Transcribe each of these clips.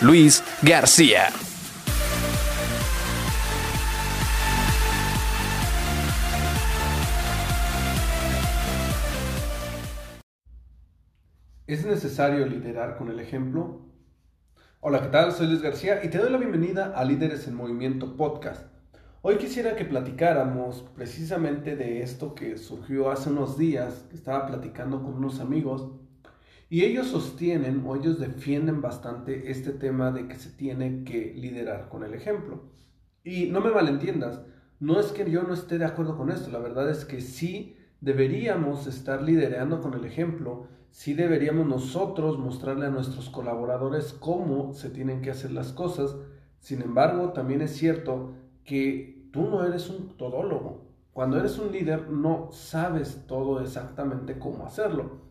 Luis García. ¿Es necesario liderar con el ejemplo? Hola, ¿qué tal? Soy Luis García y te doy la bienvenida a Líderes en Movimiento Podcast. Hoy quisiera que platicáramos precisamente de esto que surgió hace unos días, que estaba platicando con unos amigos, y ellos sostienen o ellos defienden bastante este tema de que se tiene que liderar con el ejemplo. Y no me malentiendas, no es que yo no esté de acuerdo con esto, la verdad es que sí deberíamos estar liderando con el ejemplo, sí deberíamos nosotros mostrarle a nuestros colaboradores cómo se tienen que hacer las cosas. Sin embargo, también es cierto que tú no eres un todólogo. Cuando eres un líder no sabes todo exactamente cómo hacerlo.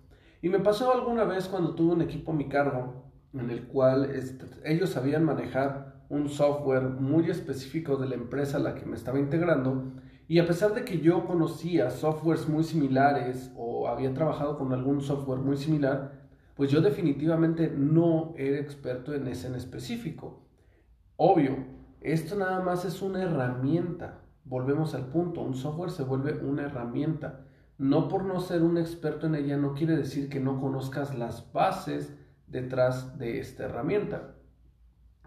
Y me pasó alguna vez cuando tuve un equipo a mi cargo en el cual este, ellos sabían manejar un software muy específico de la empresa a la que me estaba integrando y a pesar de que yo conocía softwares muy similares o había trabajado con algún software muy similar, pues yo definitivamente no era experto en ese en específico. Obvio, esto nada más es una herramienta. Volvemos al punto, un software se vuelve una herramienta. No por no ser un experto en ella no quiere decir que no conozcas las bases detrás de esta herramienta.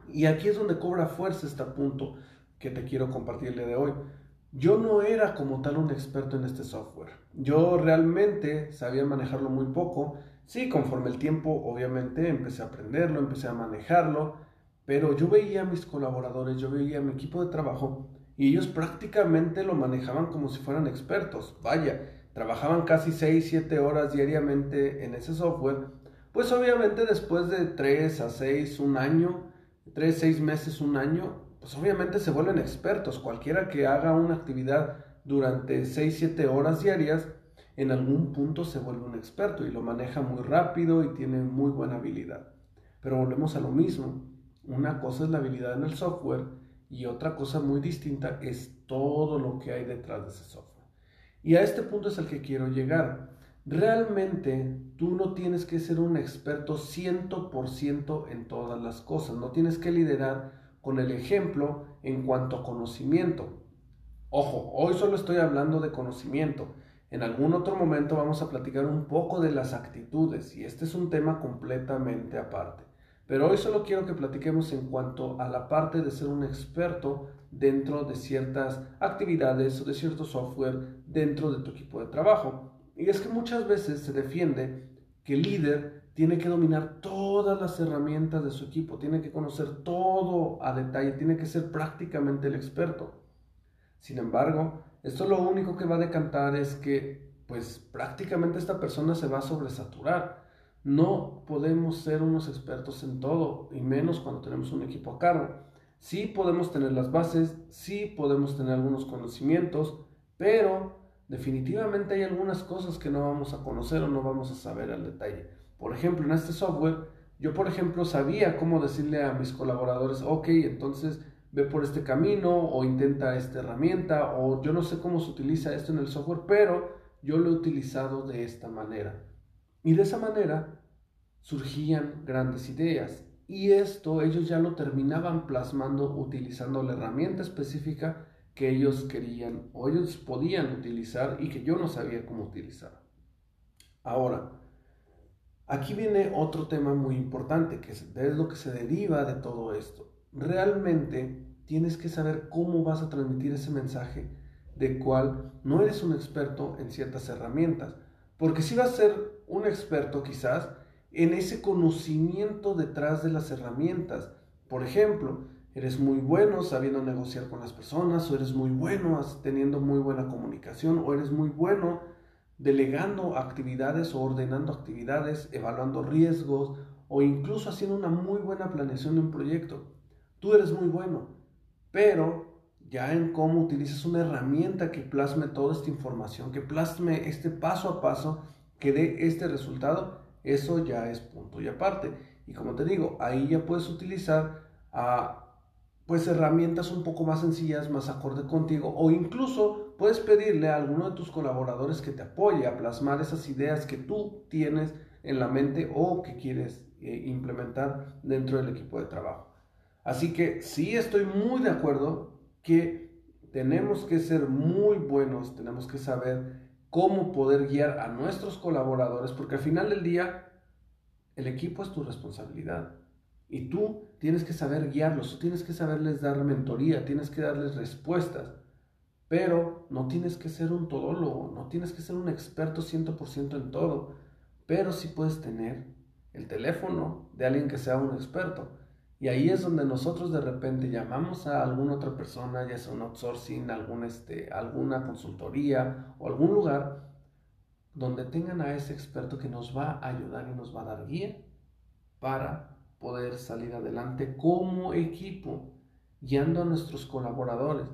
Y aquí es donde cobra fuerza este punto que te quiero compartir el día de hoy. Yo no era como tal un experto en este software. Yo realmente sabía manejarlo muy poco. Sí, conforme el tiempo, obviamente, empecé a aprenderlo, empecé a manejarlo, pero yo veía a mis colaboradores, yo veía a mi equipo de trabajo y ellos prácticamente lo manejaban como si fueran expertos. Vaya, trabajaban casi 6, 7 horas diariamente en ese software. Pues obviamente después de 3 a 6, un año, 3, 6 meses, un año, pues obviamente se vuelven expertos. Cualquiera que haga una actividad durante 6, 7 horas diarias, en algún punto se vuelve un experto y lo maneja muy rápido y tiene muy buena habilidad. Pero volvemos a lo mismo. Una cosa es la habilidad en el software y otra cosa muy distinta es todo lo que hay detrás de ese software. Y a este punto es al que quiero llegar. Realmente tú no tienes que ser un experto 100% en todas las cosas, no tienes que liderar con el ejemplo en cuanto a conocimiento. Ojo, hoy solo estoy hablando de conocimiento. En algún otro momento vamos a platicar un poco de las actitudes y este es un tema completamente aparte. Pero hoy solo quiero que platiquemos en cuanto a la parte de ser un experto dentro de ciertas actividades o de cierto software dentro de tu equipo de trabajo. Y es que muchas veces se defiende que el líder tiene que dominar todas las herramientas de su equipo, tiene que conocer todo a detalle, tiene que ser prácticamente el experto. Sin embargo, esto lo único que va a decantar es que pues prácticamente esta persona se va a sobresaturar. No podemos ser unos expertos en todo, y menos cuando tenemos un equipo a cargo. Sí podemos tener las bases, sí podemos tener algunos conocimientos, pero definitivamente hay algunas cosas que no vamos a conocer o no vamos a saber al detalle. Por ejemplo, en este software, yo por ejemplo sabía cómo decirle a mis colaboradores, ok, entonces ve por este camino o intenta esta herramienta o yo no sé cómo se utiliza esto en el software, pero yo lo he utilizado de esta manera. Y de esa manera surgían grandes ideas. Y esto ellos ya lo terminaban plasmando utilizando la herramienta específica que ellos querían o ellos podían utilizar y que yo no sabía cómo utilizar. Ahora, Aquí viene otro tema muy importante, que es lo que se deriva de todo esto. Realmente tienes que saber cómo vas a transmitir ese mensaje de cual no eres un experto en ciertas herramientas. Porque si vas a ser un experto quizás en ese conocimiento detrás de las herramientas. Por ejemplo, eres muy bueno sabiendo negociar con las personas, o eres muy bueno teniendo muy buena comunicación, o eres muy bueno delegando actividades o ordenando actividades, evaluando riesgos o incluso haciendo una muy buena planeación de un proyecto. tú eres muy bueno, pero ya en cómo utilizas una herramienta que plasme toda esta información, que plasme este paso a paso, que dé este resultado, eso ya es punto y aparte. Y como te digo, ahí ya puedes utilizar a pues herramientas un poco más sencillas, más acorde contigo, o incluso puedes pedirle a alguno de tus colaboradores que te apoye a plasmar esas ideas que tú tienes en la mente o que quieres eh, implementar dentro del equipo de trabajo. Así que sí estoy muy de acuerdo que tenemos que ser muy buenos, tenemos que saber cómo poder guiar a nuestros colaboradores, porque al final del día el equipo es tu responsabilidad. Y tú tienes que saber guiarlos, tienes que saberles dar mentoría, tienes que darles respuestas. Pero no tienes que ser un todólogo, no tienes que ser un experto 100% en todo. Pero sí puedes tener el teléfono de alguien que sea un experto. Y ahí es donde nosotros de repente llamamos a alguna otra persona, ya sea un outsourcing, este, alguna consultoría o algún lugar donde tengan a ese experto que nos va a ayudar y nos va a dar guía para poder salir adelante como equipo, guiando a nuestros colaboradores,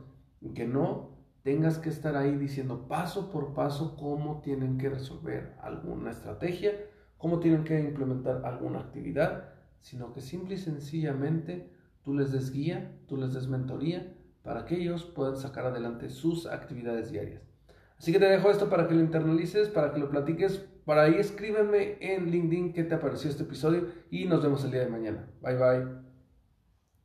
que no tengas que estar ahí diciendo paso por paso cómo tienen que resolver alguna estrategia, cómo tienen que implementar alguna actividad, sino que simple y sencillamente tú les des guía, tú les des mentoría para que ellos puedan sacar adelante sus actividades diarias. Así que te dejo esto para que lo internalices, para que lo platiques para ahí escríbeme en LinkedIn qué te pareció este episodio y nos vemos el día de mañana. Bye bye.